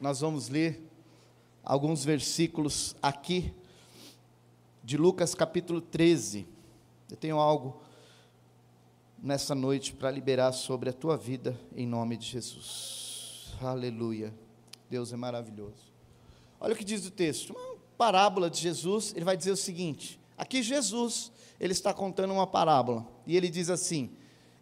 nós vamos ler alguns versículos aqui de Lucas capítulo 13. Eu tenho algo nessa noite para liberar sobre a tua vida em nome de Jesus. Aleluia. Deus é maravilhoso. Olha o que diz o texto. Uma parábola de Jesus, ele vai dizer o seguinte: aqui Jesus, ele está contando uma parábola, e ele diz assim: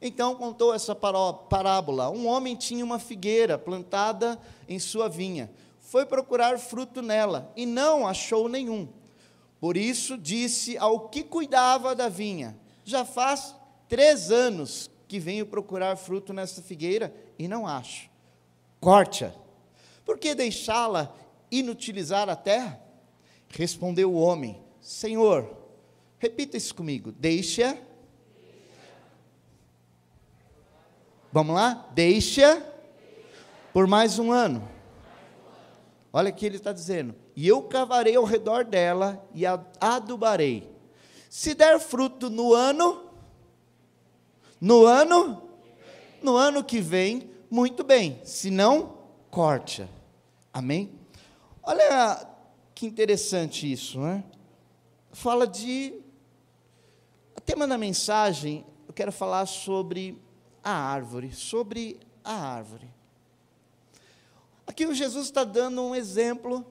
então contou essa parábola: um homem tinha uma figueira plantada em sua vinha, foi procurar fruto nela e não achou nenhum. Por isso disse ao que cuidava da vinha: já faz três anos que venho procurar fruto nessa figueira e não acho. Corte-a. Por que deixá-la inutilizar a terra? Respondeu o homem: Senhor, repita isso comigo: deixa. Vamos lá? Deixa por mais um ano. Olha o que ele está dizendo. E eu cavarei ao redor dela e a adubarei. Se der fruto no ano, no ano, no ano que vem, muito bem. Se não, corte. Amém? Olha que interessante isso, né? Fala de. O tema da mensagem, eu quero falar sobre a árvore, sobre a árvore. Aqui o Jesus está dando um exemplo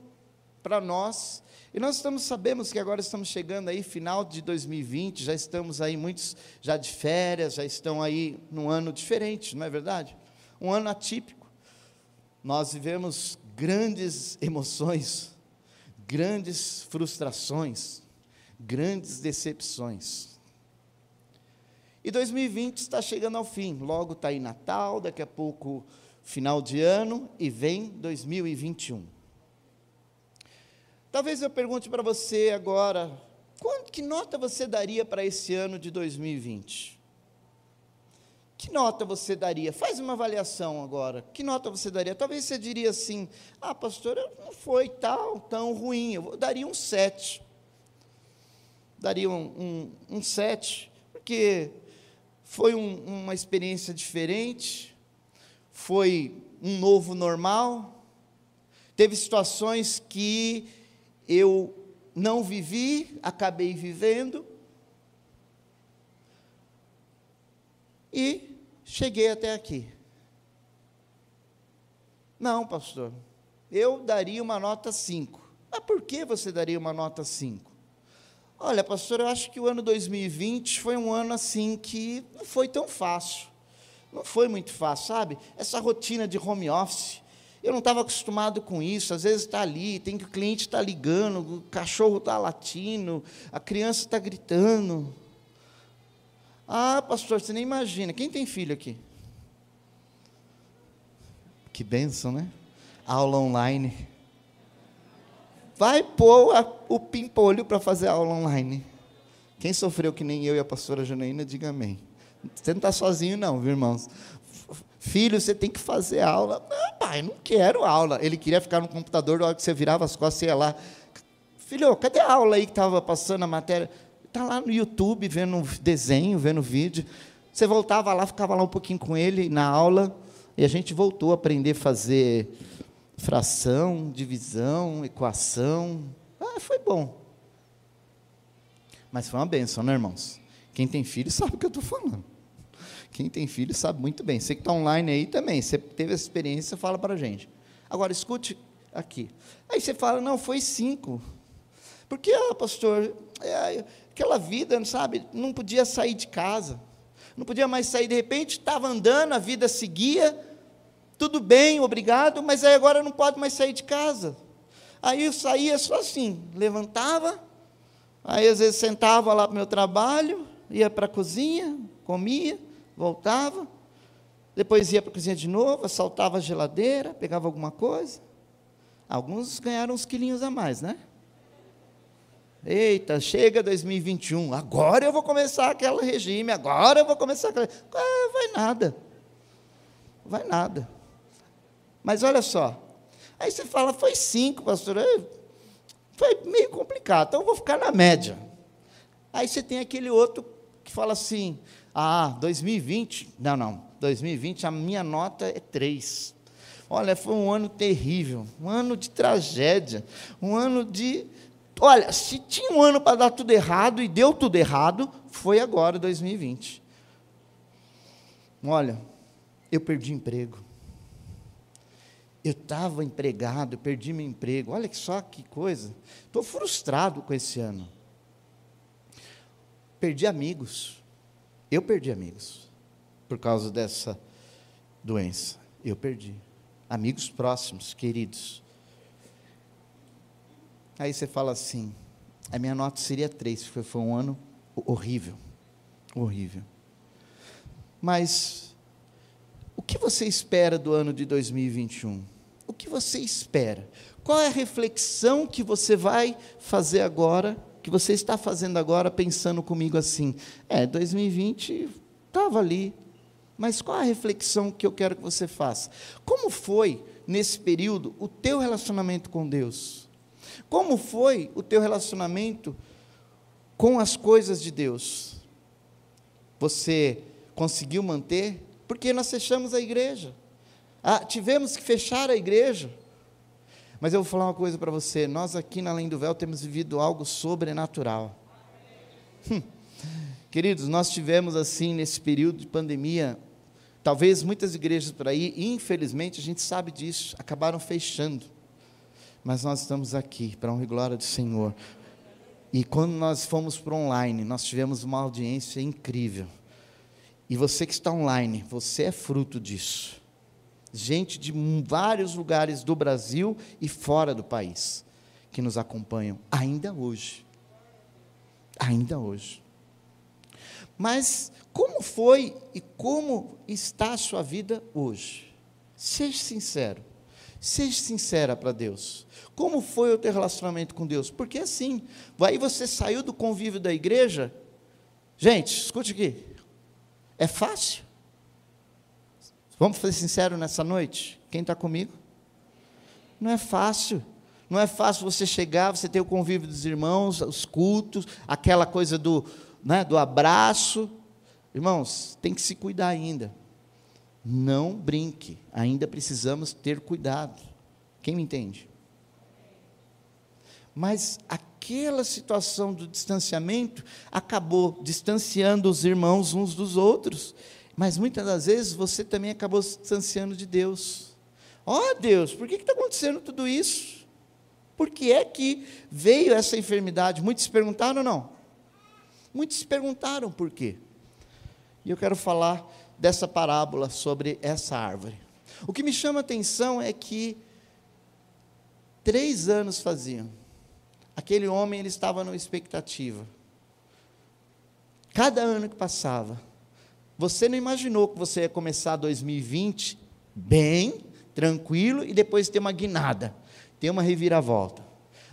para nós, e nós estamos, sabemos que agora estamos chegando aí, final de 2020, já estamos aí, muitos já de férias, já estão aí num ano diferente, não é verdade? Um ano atípico. Nós vivemos grandes emoções, grandes frustrações, grandes decepções. E 2020 está chegando ao fim, logo está aí Natal, daqui a pouco final de ano e vem 2021. Talvez eu pergunte para você agora, quanto, que nota você daria para esse ano de 2020? Que nota você daria? Faz uma avaliação agora. Que nota você daria? Talvez você diria assim: ah, pastor, não foi tal, tão ruim. Eu daria um 7. Daria um, um, um 7, porque foi um, uma experiência diferente, foi um novo normal. Teve situações que eu não vivi, acabei vivendo. E cheguei até aqui. Não, pastor, eu daria uma nota 5. Mas por que você daria uma nota 5? Olha, pastor, eu acho que o ano 2020 foi um ano assim que não foi tão fácil. Não foi muito fácil, sabe? Essa rotina de home office, eu não estava acostumado com isso. Às vezes está ali, tem que o cliente está ligando, o cachorro está latindo, a criança está gritando. Ah, pastor, você nem imagina. Quem tem filho aqui? Que benção, né? Aula online. Vai pôr a, o pimpolho para fazer aula online. Quem sofreu que nem eu e a pastora Janaína, diga amém. Você não está sozinho, não, viu, irmãos? Filho, você tem que fazer aula. Não, pai, não quero aula. Ele queria ficar no computador, na hora que você virava as costas, você ia lá. Filho, cadê a aula aí que estava passando a matéria? Está lá no YouTube, vendo desenho, vendo vídeo. Você voltava lá, ficava lá um pouquinho com ele na aula, e a gente voltou a aprender a fazer fração, divisão, equação. Ah, foi bom. Mas foi uma benção, né, irmãos? Quem tem filho sabe o que eu estou falando. Quem tem filho sabe muito bem. Você que está online aí também, você teve essa experiência, fala para a gente. Agora, escute aqui. Aí você fala, não, foi cinco. Porque, ah, pastor, é, aquela vida, sabe, não podia sair de casa. Não podia mais sair, de repente estava andando, a vida seguia, tudo bem, obrigado, mas aí agora não pode mais sair de casa. Aí eu saía só assim, levantava, aí às vezes sentava lá para o meu trabalho, ia para a cozinha, comia, voltava, depois ia para a cozinha de novo, assaltava a geladeira, pegava alguma coisa. Alguns ganharam uns quilinhos a mais, né? Eita, chega 2021, agora eu vou começar aquele regime, agora eu vou começar aquele. Ah, vai nada. Vai nada. Mas olha só. Aí você fala, foi cinco, pastor. Foi meio complicado, então eu vou ficar na média. Aí você tem aquele outro que fala assim: ah, 2020, não, não, 2020 a minha nota é 3. Olha, foi um ano terrível, um ano de tragédia, um ano de. Olha, se tinha um ano para dar tudo errado e deu tudo errado, foi agora, 2020. Olha, eu perdi emprego. Eu estava empregado, eu perdi meu emprego. Olha só que coisa. Estou frustrado com esse ano. Perdi amigos. Eu perdi amigos por causa dessa doença. Eu perdi. Amigos próximos, queridos. Aí você fala assim: a minha nota seria três, foi, foi um ano horrível. Horrível. Mas, o que você espera do ano de 2021? O que você espera? Qual é a reflexão que você vai fazer agora, que você está fazendo agora, pensando comigo assim? É, 2020 estava ali, mas qual a reflexão que eu quero que você faça? Como foi, nesse período, o teu relacionamento com Deus? Como foi o teu relacionamento com as coisas de Deus? Você conseguiu manter? Porque nós fechamos a igreja. Ah, tivemos que fechar a igreja. Mas eu vou falar uma coisa para você: nós aqui na Além do Véu temos vivido algo sobrenatural. Hum. Queridos, nós tivemos assim, nesse período de pandemia, talvez muitas igrejas por aí, infelizmente a gente sabe disso, acabaram fechando. Mas nós estamos aqui, para honra e glória do Senhor. E quando nós fomos para online, nós tivemos uma audiência incrível. E você que está online, você é fruto disso gente de vários lugares do Brasil e fora do país que nos acompanham ainda hoje. Ainda hoje. Mas como foi e como está a sua vida hoje? Seja sincero. Seja sincera para Deus. Como foi o teu relacionamento com Deus? Porque assim, aí você saiu do convívio da igreja. Gente, escute aqui. É fácil? Vamos ser sinceros nessa noite? Quem está comigo? Não é fácil. Não é fácil você chegar, você ter o convívio dos irmãos, os cultos, aquela coisa do, né, do abraço. Irmãos, tem que se cuidar ainda. Não brinque, ainda precisamos ter cuidado. Quem me entende? Mas aquela situação do distanciamento acabou distanciando os irmãos uns dos outros. Mas muitas das vezes você também acabou se distanciando de Deus. Ó oh, Deus, por que está acontecendo tudo isso? Por que é que veio essa enfermidade? Muitos se perguntaram ou não? Muitos se perguntaram por quê. E eu quero falar dessa parábola sobre essa árvore. O que me chama a atenção é que três anos faziam. Aquele homem ele estava numa expectativa. Cada ano que passava, você não imaginou que você ia começar 2020 bem, tranquilo e depois ter uma guinada, ter uma reviravolta.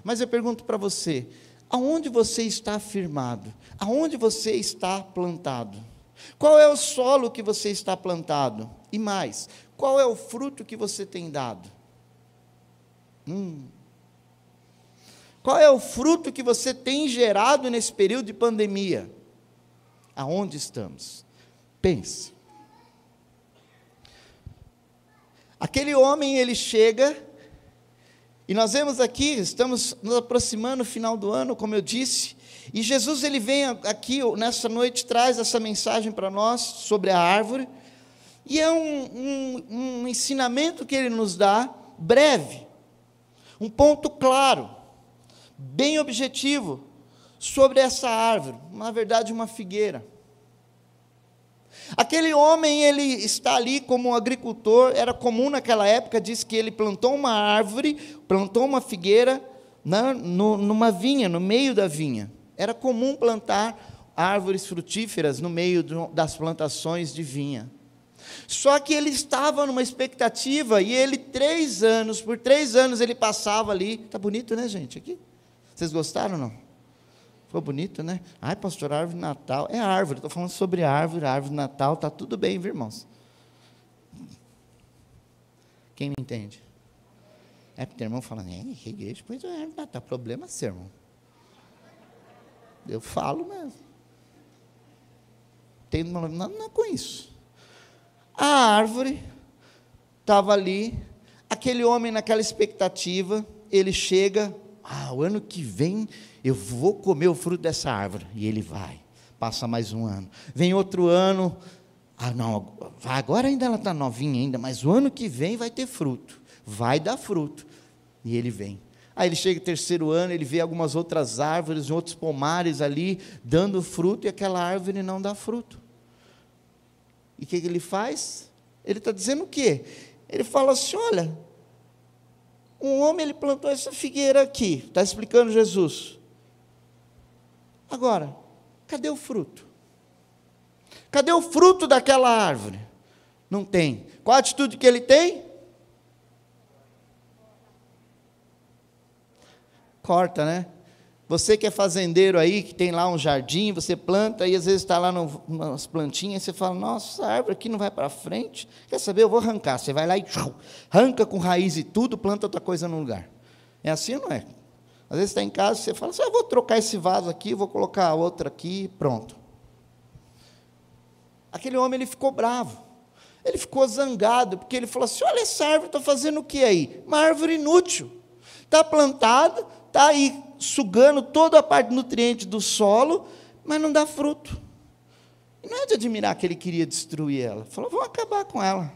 Mas eu pergunto para você: aonde você está firmado? Aonde você está plantado? Qual é o solo que você está plantado? E mais, qual é o fruto que você tem dado? Hum. Qual é o fruto que você tem gerado nesse período de pandemia? Aonde estamos? Pense. Aquele homem, ele chega, e nós vemos aqui, estamos nos aproximando do final do ano, como eu disse, e Jesus ele vem aqui nessa noite, traz essa mensagem para nós sobre a árvore, e é um, um, um ensinamento que ele nos dá, breve, um ponto claro, bem objetivo, sobre essa árvore, na verdade, uma figueira. Aquele homem, ele está ali como um agricultor, era comum naquela época, diz que ele plantou uma árvore, plantou uma figueira na, no, numa vinha, no meio da vinha. Era comum plantar árvores frutíferas no meio do, das plantações de vinha. Só que ele estava numa expectativa e ele, três anos, por três anos ele passava ali. Está bonito, né, gente? Aqui? Vocês gostaram ou não? Ficou bonito, né? Ai, pastor, árvore de Natal. É árvore, estou falando sobre árvore, árvore de Natal, está tudo bem, viu, irmãos? Quem me entende? É porque tem irmão falando, é, que igreja, pois é, árvore de Natal. Problema seu, irmão. Eu falo mesmo. Tem não, não com isso. A árvore estava ali, Aquele homem, naquela expectativa, ele chega, ah, o ano que vem eu vou comer o fruto dessa árvore. E ele vai. Passa mais um ano. Vem outro ano. Ah, não, agora ainda ela está novinha ainda, mas o ano que vem vai ter fruto. Vai dar fruto. E ele vem. Aí ele chega terceiro ano, ele vê algumas outras árvores, outros pomares ali, dando fruto, e aquela árvore não dá fruto. E o que, que ele faz? Ele está dizendo o quê? Ele fala assim: olha, um homem ele plantou essa figueira aqui, está explicando Jesus. Agora, cadê o fruto? Cadê o fruto daquela árvore? Não tem. Qual a atitude que ele tem? Corta, né? Você que é fazendeiro aí, que tem lá um jardim, você planta e às vezes está lá no, umas plantinhas, e você fala, nossa, essa árvore aqui não vai para frente. Quer saber? Eu vou arrancar. Você vai lá e arranca com raiz e tudo, planta outra coisa no lugar. É assim ou não é? Às vezes está em casa, você fala assim, eu vou trocar esse vaso aqui, vou colocar outra aqui, pronto. Aquele homem ele ficou bravo. Ele ficou zangado, porque ele falou assim: olha, essa árvore está fazendo o que aí? Uma árvore inútil. Está plantada, está aí sugando toda a parte nutriente do solo, mas não dá fruto. E não é de admirar que ele queria destruir ela. Falou, vamos acabar com ela.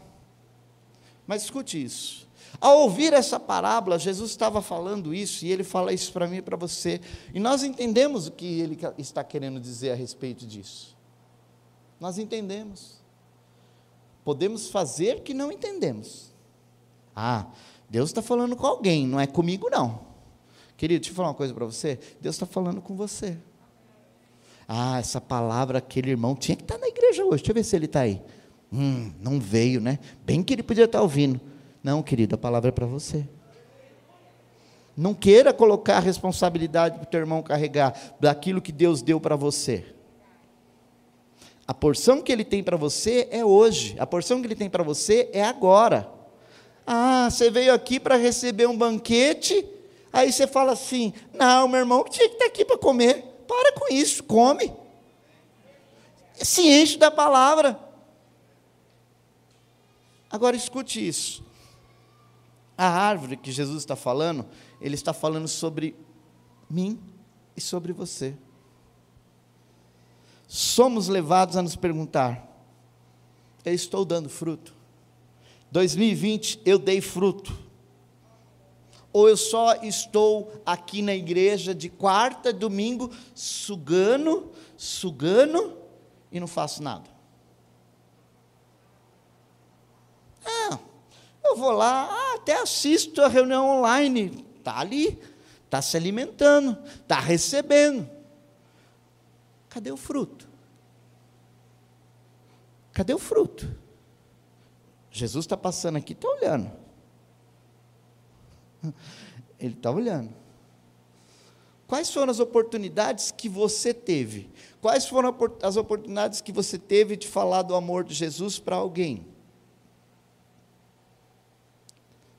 Mas escute isso. Ao ouvir essa parábola, Jesus estava falando isso, e ele fala isso para mim e para você. E nós entendemos o que ele está querendo dizer a respeito disso. Nós entendemos. Podemos fazer que não entendemos. Ah, Deus está falando com alguém, não é comigo, não. Querido, deixa eu falar uma coisa para você. Deus está falando com você. Ah, essa palavra, aquele irmão tinha que estar tá na igreja hoje. Deixa eu ver se ele está aí. Hum, não veio, né? Bem que ele podia estar tá ouvindo. Não, querido, a palavra é para você. Não queira colocar a responsabilidade para o teu irmão carregar daquilo que Deus deu para você. A porção que ele tem para você é hoje. A porção que ele tem para você é agora. Ah, você veio aqui para receber um banquete Aí você fala assim: não, meu irmão tinha que estar aqui para comer. Para com isso, come. Se enche da palavra. Agora escute isso. A árvore que Jesus está falando, ele está falando sobre mim e sobre você. Somos levados a nos perguntar: eu estou dando fruto? 2020 eu dei fruto ou eu só estou aqui na igreja de quarta, domingo, sugando, sugando e não faço nada? Ah, eu vou lá, ah, até assisto a reunião online, está ali, está se alimentando, está recebendo. Cadê o fruto? Cadê o fruto? Jesus está passando aqui, está olhando. Ele está olhando. Quais foram as oportunidades que você teve? Quais foram as oportunidades que você teve de falar do amor de Jesus para alguém?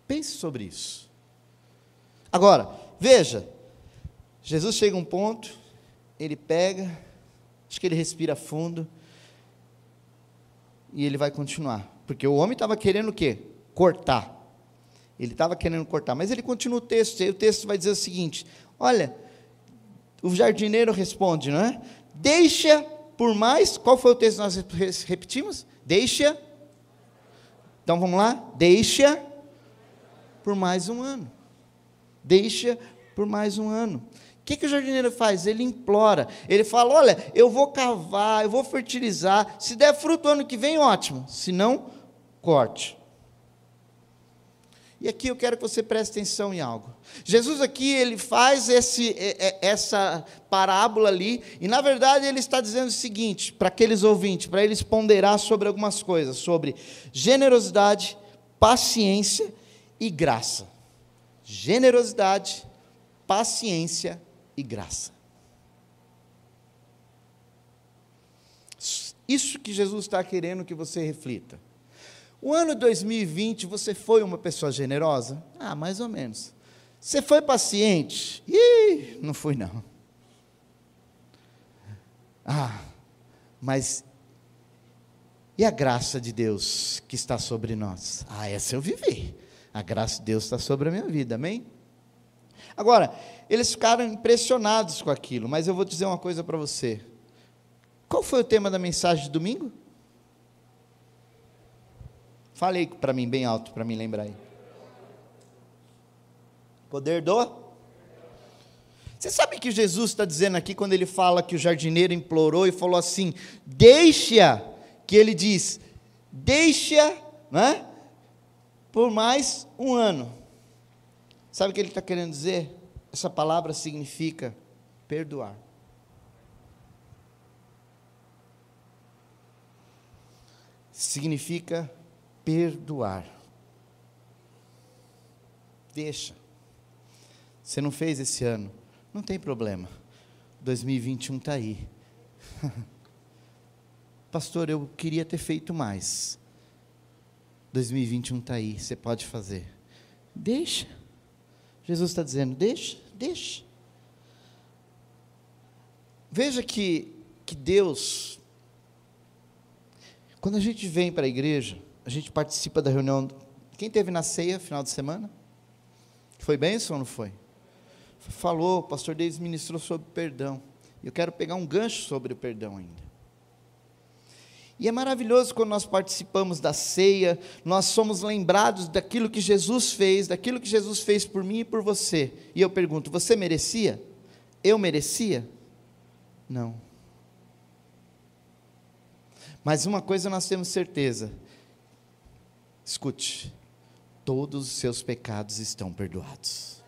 Pense sobre isso. Agora, veja, Jesus chega a um ponto, ele pega, acho que ele respira fundo, e ele vai continuar. Porque o homem estava querendo o quê? Cortar. Ele estava querendo cortar, mas ele continua o texto, e o texto vai dizer o seguinte: olha, o jardineiro responde, não é? Deixa por mais, qual foi o texto que nós repetimos? Deixa. Então vamos lá? Deixa por mais um ano. Deixa por mais um ano. O que, que o jardineiro faz? Ele implora. Ele fala: Olha, eu vou cavar, eu vou fertilizar. Se der fruto ano que vem, ótimo. Se não, corte. E aqui eu quero que você preste atenção em algo. Jesus aqui ele faz esse, essa parábola ali, e na verdade ele está dizendo o seguinte para aqueles ouvintes, para eles ponderar sobre algumas coisas, sobre generosidade, paciência e graça. Generosidade, paciência e graça. Isso que Jesus está querendo que você reflita. O ano 2020 você foi uma pessoa generosa? Ah, mais ou menos. Você foi paciente? Ih, não fui não. Ah, mas e a graça de Deus que está sobre nós? Ah, essa eu vivi. A graça de Deus está sobre a minha vida, amém? Agora, eles ficaram impressionados com aquilo, mas eu vou dizer uma coisa para você. Qual foi o tema da mensagem de domingo? Falei para mim bem alto, para me lembrar aí. Poder do? Você sabe que Jesus está dizendo aqui, quando ele fala que o jardineiro implorou e falou assim: deixa, que ele diz, deixa, né? Por mais um ano. Sabe o que ele está querendo dizer? Essa palavra significa perdoar. Significa perdoar. Deixa. Você não fez esse ano, não tem problema. 2021 está aí. Pastor, eu queria ter feito mais. 2021 está aí, você pode fazer. Deixa. Jesus está dizendo: deixa, deixa. Veja que, que Deus, quando a gente vem para a igreja, a gente participa da reunião. Quem teve na ceia final de semana? Foi bênção ou não foi? Falou, o pastor Davis ministrou sobre perdão. Eu quero pegar um gancho sobre o perdão ainda. E é maravilhoso quando nós participamos da ceia, nós somos lembrados daquilo que Jesus fez, daquilo que Jesus fez por mim e por você. E eu pergunto: você merecia? Eu merecia? Não. Mas uma coisa nós temos certeza: escute, todos os seus pecados estão perdoados.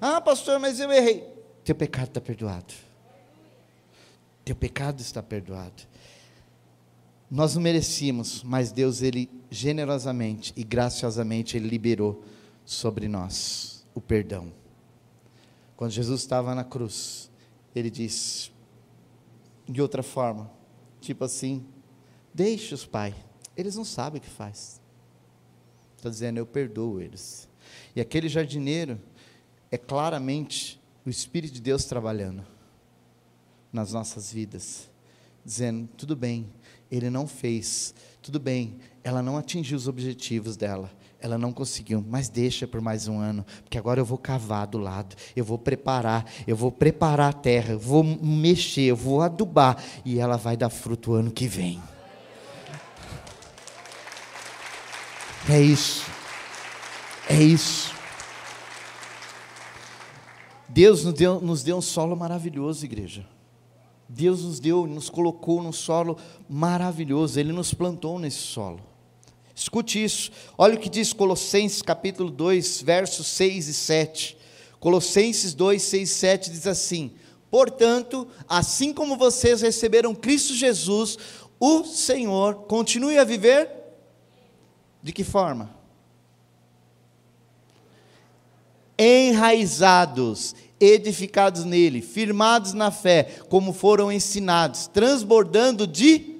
Ah, pastor, mas eu errei. Teu pecado está perdoado. Teu pecado está perdoado. Nós não merecíamos, mas Deus, Ele generosamente e graciosamente, Ele liberou sobre nós o perdão. Quando Jesus estava na cruz, Ele disse, de outra forma, tipo assim: Deixe-os, Pai, eles não sabem o que faz. Está dizendo, eu perdoo eles. E aquele jardineiro é claramente o Espírito de Deus trabalhando nas nossas vidas, dizendo: tudo bem, ele não fez. Tudo bem, ela não atingiu os objetivos dela. Ela não conseguiu, mas deixa por mais um ano, porque agora eu vou cavar do lado, eu vou preparar, eu vou preparar a terra, eu vou mexer, eu vou adubar, e ela vai dar fruto o ano que vem. É isso. É isso. Deus nos deu, nos deu um solo maravilhoso, igreja. Deus nos deu, nos colocou num solo maravilhoso, Ele nos plantou nesse solo. Escute isso, olha o que diz Colossenses capítulo 2, versos 6 e 7. Colossenses 2, 6 e 7 diz assim: Portanto, assim como vocês receberam Cristo Jesus, o Senhor, continue a viver de que forma? Enraizados edificados nele, firmados na fé, como foram ensinados, transbordando de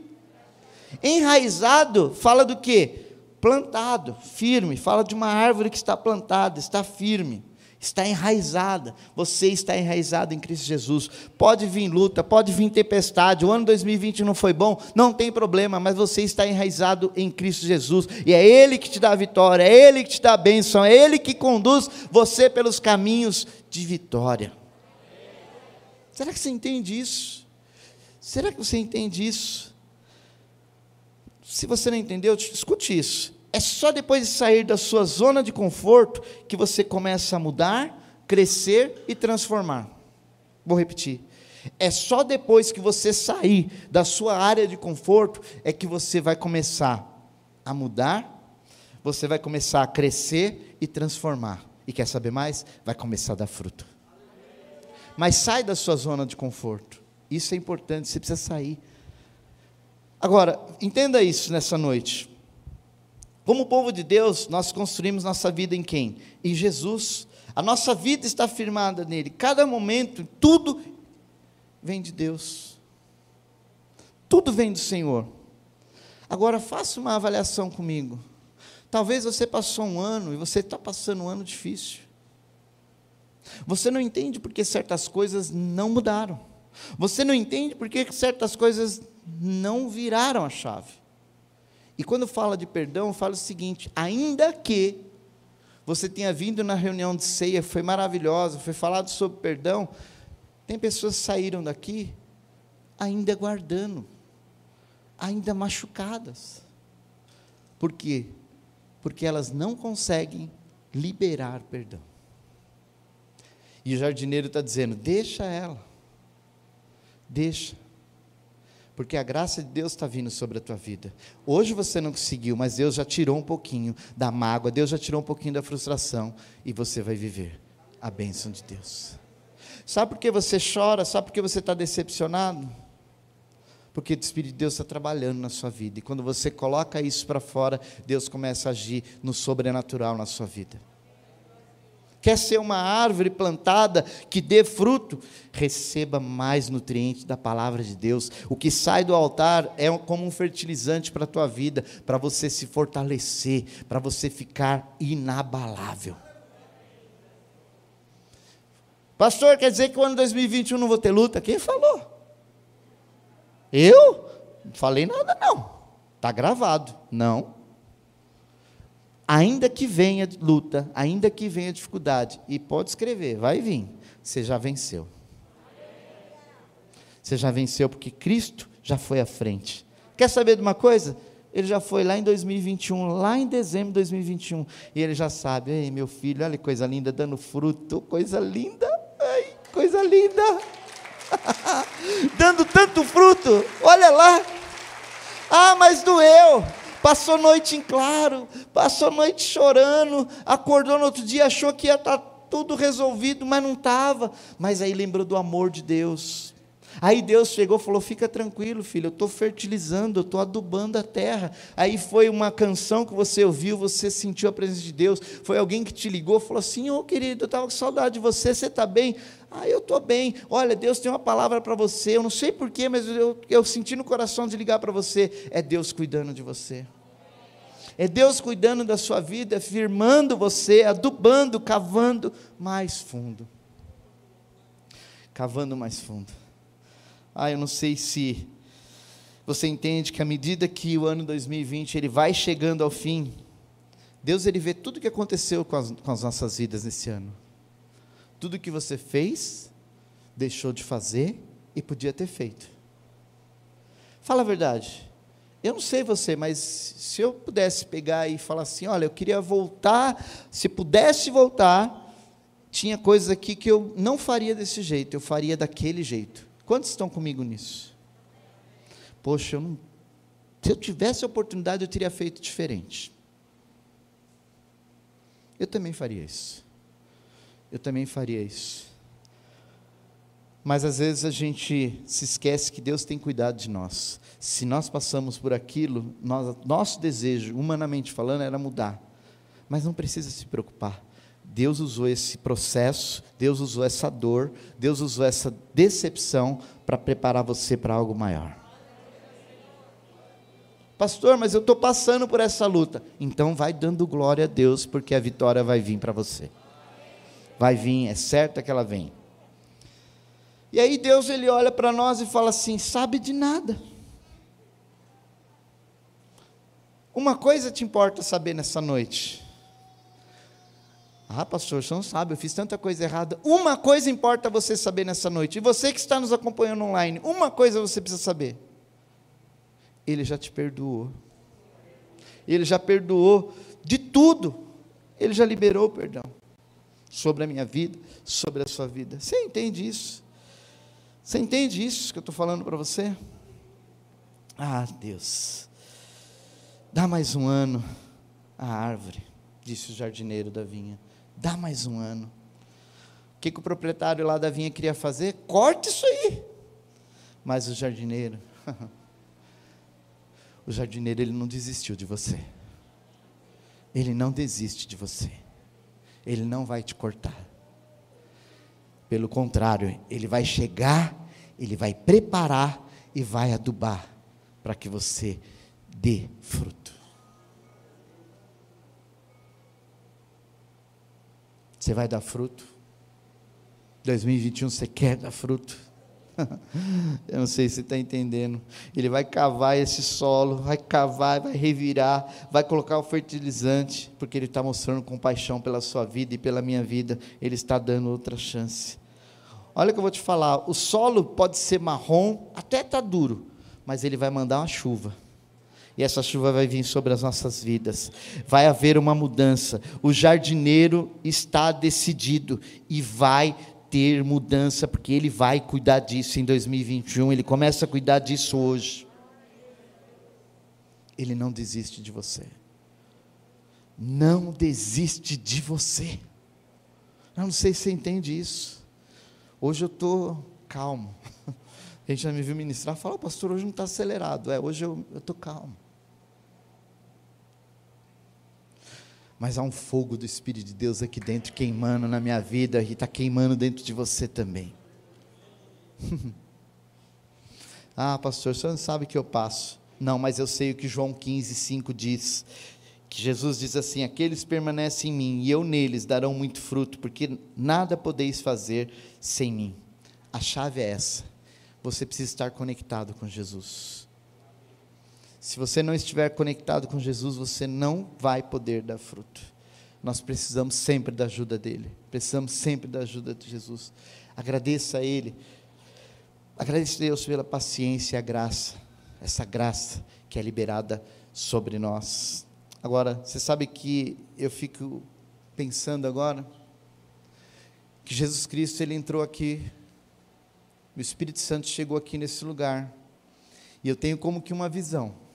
enraizado, fala do que? Plantado, firme, fala de uma árvore que está plantada, está firme, está enraizada. Você está enraizado em Cristo Jesus. Pode vir luta, pode vir tempestade. O ano 2020 não foi bom, não tem problema, mas você está enraizado em Cristo Jesus. E é Ele que te dá a vitória, é Ele que te dá a bênção, é Ele que conduz você pelos caminhos de vitória. Será que você entende isso? Será que você entende isso? Se você não entendeu, escute isso. É só depois de sair da sua zona de conforto que você começa a mudar, crescer e transformar. Vou repetir. É só depois que você sair da sua área de conforto é que você vai começar a mudar, você vai começar a crescer e transformar. E quer saber mais? Vai começar a dar fruto. Mas sai da sua zona de conforto. Isso é importante, você precisa sair. Agora, entenda isso nessa noite. Como povo de Deus, nós construímos nossa vida em quem? Em Jesus. A nossa vida está firmada nele. Cada momento, tudo vem de Deus. Tudo vem do Senhor. Agora, faça uma avaliação comigo. Talvez você passou um ano e você está passando um ano difícil. Você não entende porque certas coisas não mudaram. Você não entende porque certas coisas não viraram a chave. E quando fala de perdão, fala o seguinte: ainda que você tenha vindo na reunião de ceia, foi maravilhosa, foi falado sobre perdão, tem pessoas que saíram daqui ainda guardando, ainda machucadas. Por quê? Porque elas não conseguem liberar perdão. E o jardineiro está dizendo: deixa ela, deixa, porque a graça de Deus está vindo sobre a tua vida. Hoje você não conseguiu, mas Deus já tirou um pouquinho da mágoa, Deus já tirou um pouquinho da frustração, e você vai viver a bênção de Deus. Sabe por que você chora? Sabe por que você está decepcionado? Porque o Espírito de Deus está trabalhando na sua vida. E quando você coloca isso para fora, Deus começa a agir no sobrenatural na sua vida. Quer ser uma árvore plantada que dê fruto? Receba mais nutrientes da palavra de Deus. O que sai do altar é como um fertilizante para a tua vida, para você se fortalecer, para você ficar inabalável. Pastor, quer dizer que o ano 2021 não vou ter luta? Quem falou? Eu? Não falei nada, não. Está gravado. Não. Ainda que venha luta, ainda que venha dificuldade, e pode escrever, vai vir, você já venceu. Você já venceu porque Cristo já foi à frente. Quer saber de uma coisa? Ele já foi lá em 2021, lá em dezembro de 2021, e ele já sabe, ei, meu filho, olha que coisa linda, dando fruto, coisa linda, ai, coisa linda. dando tanto fruto, olha lá. Ah, mas doeu. Passou noite em claro, passou noite chorando, acordou no outro dia, achou que ia estar tá tudo resolvido, mas não estava. Mas aí lembrou do amor de Deus. Aí Deus chegou e falou: Fica tranquilo, filho, eu estou fertilizando, eu estou adubando a terra. Aí foi uma canção que você ouviu, você sentiu a presença de Deus. Foi alguém que te ligou, falou assim: Ô oh, querido, eu estava com saudade de você, você está bem? Ah, eu estou bem. Olha, Deus tem uma palavra para você. Eu não sei porquê, mas eu, eu senti no coração de ligar para você. É Deus cuidando de você. É Deus cuidando da sua vida, firmando você, adubando, cavando mais fundo. Cavando mais fundo. Ah, eu não sei se você entende que à medida que o ano 2020 ele vai chegando ao fim, Deus ele vê tudo o que aconteceu com as, com as nossas vidas nesse ano. Tudo que você fez, deixou de fazer e podia ter feito. Fala a verdade. Eu não sei você, mas se eu pudesse pegar e falar assim, olha, eu queria voltar, se pudesse voltar, tinha coisas aqui que eu não faria desse jeito, eu faria daquele jeito. Quantos estão comigo nisso? Poxa, eu não, se eu tivesse a oportunidade, eu teria feito diferente. Eu também faria isso eu também faria isso. Mas às vezes a gente se esquece que Deus tem cuidado de nós. Se nós passamos por aquilo, nós, nosso desejo, humanamente falando, era mudar. Mas não precisa se preocupar. Deus usou esse processo, Deus usou essa dor, Deus usou essa decepção para preparar você para algo maior. Pastor, mas eu estou passando por essa luta. Então vai dando glória a Deus, porque a vitória vai vir para você vai vir, é certa que ela vem. E aí Deus ele olha para nós e fala assim: sabe de nada. Uma coisa te importa saber nessa noite. Ah, pastor, você não sabe, eu fiz tanta coisa errada. Uma coisa importa você saber nessa noite. E você que está nos acompanhando online, uma coisa você precisa saber. Ele já te perdoou. Ele já perdoou de tudo. Ele já liberou o perdão sobre a minha vida, sobre a sua vida. Você entende isso? Você entende isso que eu estou falando para você? Ah, Deus, dá mais um ano à árvore, disse o jardineiro da vinha. Dá mais um ano. O que, que o proprietário lá da vinha queria fazer? Corte isso aí. Mas o jardineiro, o jardineiro, ele não desistiu de você. Ele não desiste de você. Ele não vai te cortar. Pelo contrário, ele vai chegar, ele vai preparar e vai adubar para que você dê fruto. Você vai dar fruto? 2021 você quer dar fruto? Eu não sei se você está entendendo. Ele vai cavar esse solo, vai cavar, vai revirar, vai colocar o fertilizante, porque Ele está mostrando compaixão pela sua vida e pela minha vida. Ele está dando outra chance. Olha o que eu vou te falar: o solo pode ser marrom, até está duro, mas Ele vai mandar uma chuva e essa chuva vai vir sobre as nossas vidas. Vai haver uma mudança. O jardineiro está decidido e vai ter mudança, porque ele vai cuidar disso em 2021. Ele começa a cuidar disso hoje. Ele não desiste de você. Não desiste de você. Eu não sei se você entende isso. Hoje eu estou calmo. A gente já me viu ministrar, fala, pastor, hoje não está acelerado. É, hoje eu estou calmo. Mas há um fogo do Espírito de Deus aqui dentro queimando na minha vida e está queimando dentro de você também. ah, pastor, o senhor não sabe que eu passo. Não, mas eu sei o que João 15, 5 diz. Que Jesus diz assim: Aqueles permanecem em mim e eu neles darão muito fruto, porque nada podeis fazer sem mim. A chave é essa. Você precisa estar conectado com Jesus. Se você não estiver conectado com Jesus, você não vai poder dar fruto. Nós precisamos sempre da ajuda dele. Precisamos sempre da ajuda de Jesus. Agradeça a ele. Agradeça a Deus pela paciência e a graça. Essa graça que é liberada sobre nós. Agora, você sabe que eu fico pensando agora que Jesus Cristo ele entrou aqui, o Espírito Santo chegou aqui nesse lugar. E eu tenho como que uma visão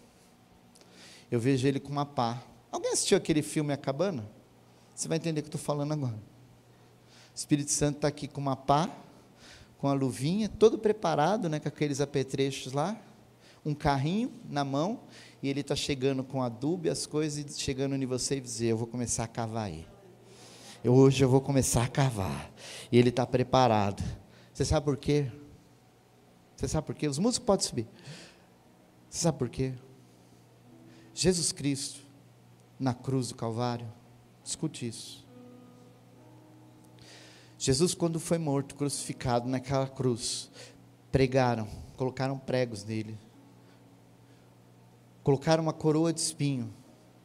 eu vejo ele com uma pá. Alguém assistiu aquele filme A Cabana? Você vai entender o que eu estou falando agora. O Espírito Santo está aqui com uma pá, com a luvinha, todo preparado, né, com aqueles apetrechos lá, um carrinho na mão, e ele está chegando com adubo e as coisas, e chegando em você e dizer, eu vou começar a cavar aí. Eu, hoje eu vou começar a cavar. E ele está preparado. Você sabe por quê? Você sabe por quê? Os músicos podem subir. Você sabe por quê? Jesus Cristo, na cruz do Calvário, escute isso. Jesus, quando foi morto, crucificado naquela cruz, pregaram, colocaram pregos nele, colocaram uma coroa de espinho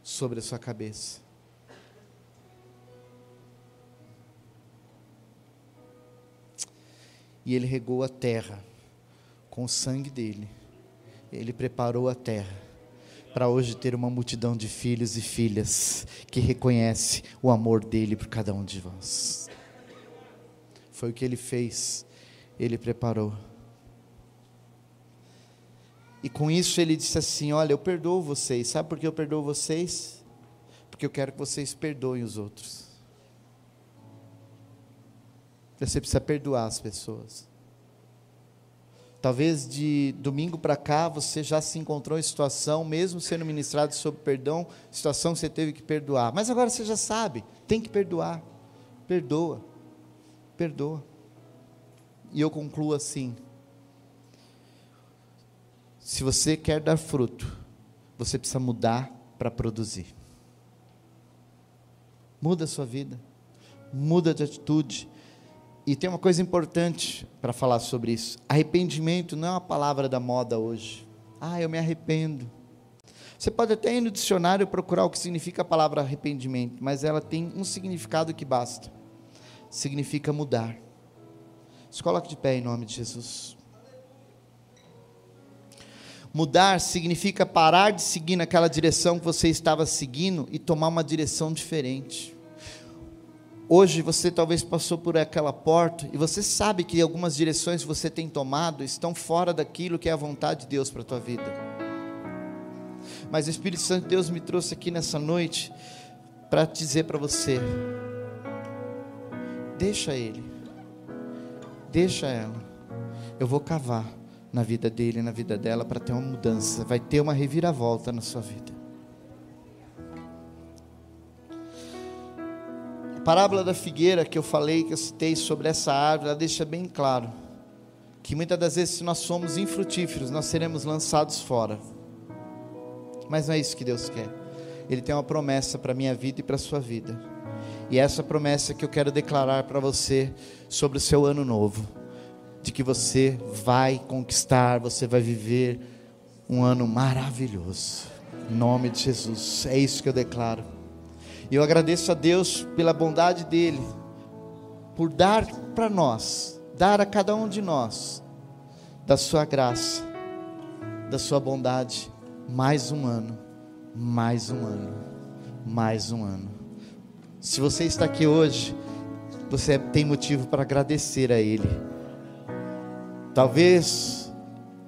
sobre a sua cabeça. E ele regou a terra com o sangue dele. Ele preparou a terra para hoje ter uma multidão de filhos e filhas que reconhece o amor dele por cada um de vós. Foi o que ele fez, ele preparou. E com isso ele disse assim: Olha, eu perdoo vocês. Sabe por que eu perdoo vocês? Porque eu quero que vocês perdoem os outros. Você precisa perdoar as pessoas. Talvez de domingo para cá você já se encontrou em situação, mesmo sendo ministrado sobre perdão, situação que você teve que perdoar. Mas agora você já sabe, tem que perdoar. Perdoa. Perdoa. E eu concluo assim: se você quer dar fruto, você precisa mudar para produzir. Muda a sua vida, muda de atitude, e tem uma coisa importante para falar sobre isso. Arrependimento não é uma palavra da moda hoje. Ah, eu me arrependo. Você pode até ir no dicionário procurar o que significa a palavra arrependimento, mas ela tem um significado que basta. Significa mudar. Se coloque de pé em nome de Jesus. Mudar significa parar de seguir naquela direção que você estava seguindo e tomar uma direção diferente. Hoje você talvez passou por aquela porta e você sabe que algumas direções que você tem tomado estão fora daquilo que é a vontade de Deus para a tua vida. Mas o Espírito Santo de Deus me trouxe aqui nessa noite para dizer para você: deixa ele, deixa ela. Eu vou cavar na vida dele, na vida dela, para ter uma mudança. Vai ter uma reviravolta na sua vida. Parábola da figueira que eu falei, que eu citei sobre essa árvore, ela deixa bem claro que muitas das vezes, se nós somos infrutíferos, nós seremos lançados fora. Mas não é isso que Deus quer. Ele tem uma promessa para a minha vida e para a sua vida. E é essa promessa que eu quero declarar para você sobre o seu ano novo de que você vai conquistar, você vai viver um ano maravilhoso. Em nome de Jesus, é isso que eu declaro. E eu agradeço a Deus pela bondade dEle, por dar para nós, dar a cada um de nós, da Sua graça, da Sua bondade, mais um ano, mais um ano, mais um ano. Se você está aqui hoje, você tem motivo para agradecer a Ele. Talvez,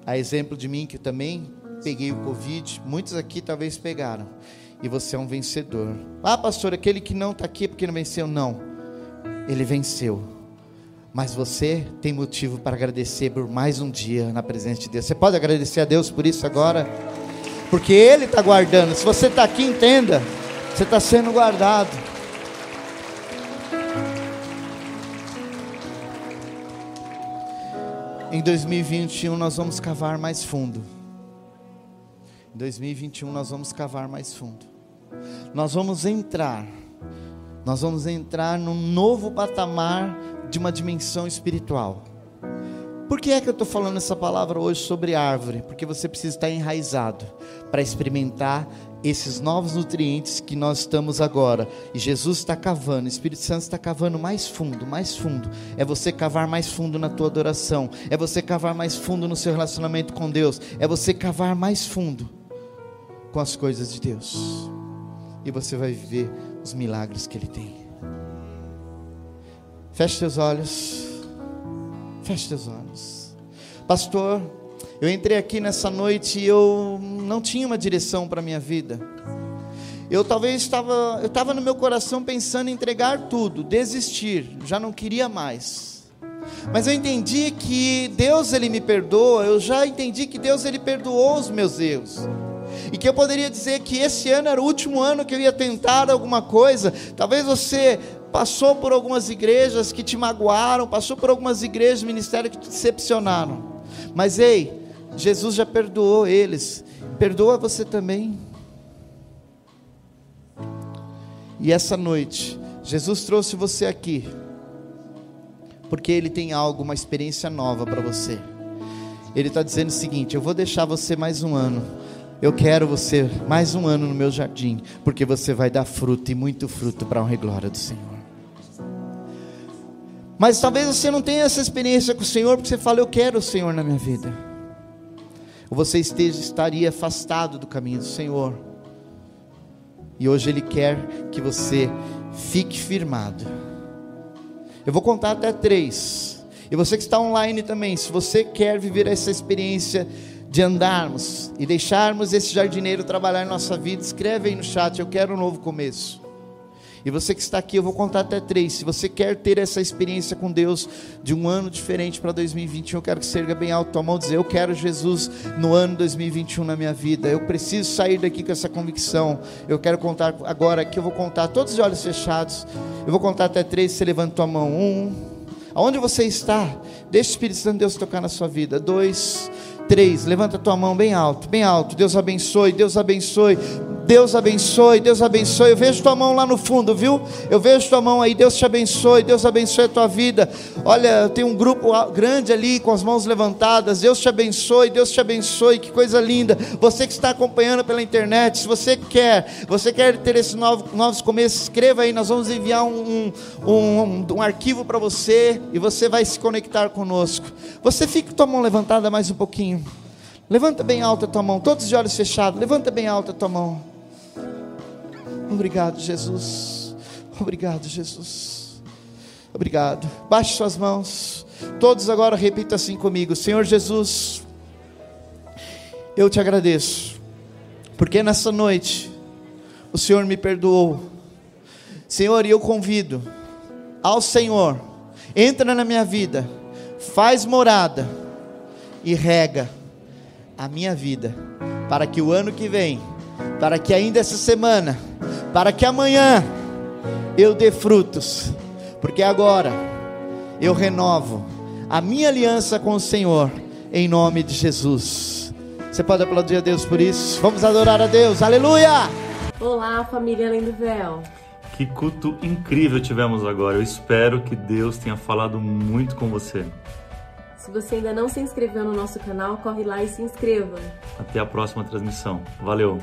a exemplo de mim, que também peguei o Covid, muitos aqui talvez pegaram, e você é um vencedor. Ah, pastor, aquele que não está aqui é porque não venceu, não, ele venceu. Mas você tem motivo para agradecer por mais um dia na presença de Deus. Você pode agradecer a Deus por isso agora? Porque Ele está guardando. Se você está aqui, entenda, você está sendo guardado. Em 2021 nós vamos cavar mais fundo. Em 2021 nós vamos cavar mais fundo. Nós vamos entrar. Nós vamos entrar num novo patamar de uma dimensão espiritual. Por que é que eu estou falando essa palavra hoje sobre árvore? Porque você precisa estar enraizado para experimentar esses novos nutrientes que nós estamos agora. E Jesus está cavando, o Espírito Santo está cavando mais fundo, mais fundo. É você cavar mais fundo na tua adoração, é você cavar mais fundo no seu relacionamento com Deus, é você cavar mais fundo com as coisas de Deus. E você vai viver os milagres que Ele tem. Feche seus olhos. Feche seus olhos. Pastor, eu entrei aqui nessa noite e eu não tinha uma direção para a minha vida. Eu talvez estava, eu estava no meu coração pensando em entregar tudo, desistir, já não queria mais. Mas eu entendi que Deus ele me perdoa, eu já entendi que Deus ele perdoou os meus erros. E que eu poderia dizer que esse ano era o último ano que eu ia tentar alguma coisa. Talvez você passou por algumas igrejas que te magoaram, passou por algumas igrejas, ministérios que te decepcionaram. Mas ei, Jesus já perdoou eles, perdoa você também. E essa noite, Jesus trouxe você aqui, porque Ele tem algo, uma experiência nova para você. Ele está dizendo o seguinte: eu vou deixar você mais um ano. Eu quero você mais um ano no meu jardim, porque você vai dar fruto e muito fruto para a honra e glória do Senhor. Mas talvez você não tenha essa experiência com o Senhor, porque você fala, eu quero o Senhor na minha vida. Ou você esteja, estaria afastado do caminho do Senhor. E hoje Ele quer que você fique firmado. Eu vou contar até três. E você que está online também, se você quer viver essa experiência de andarmos e deixarmos esse jardineiro trabalhar em nossa vida, escreve aí no chat, eu quero um novo começo. E você que está aqui, eu vou contar até três. Se você quer ter essa experiência com Deus de um ano diferente para 2021, eu quero que você erga bem alto a mão e dizer: Eu quero Jesus no ano 2021 na minha vida. Eu preciso sair daqui com essa convicção. Eu quero contar agora aqui, eu vou contar todos os olhos fechados. Eu vou contar até três. Você levanta a mão. Um. Aonde você está? Deixa o Espírito Santo de Deus tocar na sua vida. Dois. Três, levanta tua mão bem alto, bem alto. Deus abençoe, Deus abençoe. Deus abençoe, Deus abençoe. Eu vejo tua mão lá no fundo, viu? Eu vejo tua mão aí. Deus te abençoe, Deus abençoe a tua vida. Olha, tem um grupo grande ali com as mãos levantadas. Deus te abençoe, Deus te abençoe. Que coisa linda. Você que está acompanhando pela internet, se você quer, você quer ter esses novos, novos começos, escreva aí. Nós vamos enviar um, um, um, um arquivo para você e você vai se conectar conosco. Você fica com tua mão levantada mais um pouquinho. Levanta bem alta a tua mão, todos de olhos fechados. Levanta bem alta a tua mão. Obrigado, Jesus. Obrigado, Jesus. Obrigado. Baixe suas mãos. Todos agora repitam assim comigo: Senhor Jesus, eu te agradeço, porque nessa noite o Senhor me perdoou. Senhor, eu convido ao Senhor, entra na minha vida, faz morada e rega a minha vida, para que o ano que vem, para que ainda essa semana, para que amanhã eu dê frutos, porque agora eu renovo a minha aliança com o Senhor, em nome de Jesus. Você pode aplaudir a Deus por isso? Vamos adorar a Deus, aleluia! Olá, família Além do Véu. Que culto incrível tivemos agora. Eu espero que Deus tenha falado muito com você. Se você ainda não se inscreveu no nosso canal, corre lá e se inscreva. Até a próxima transmissão. Valeu!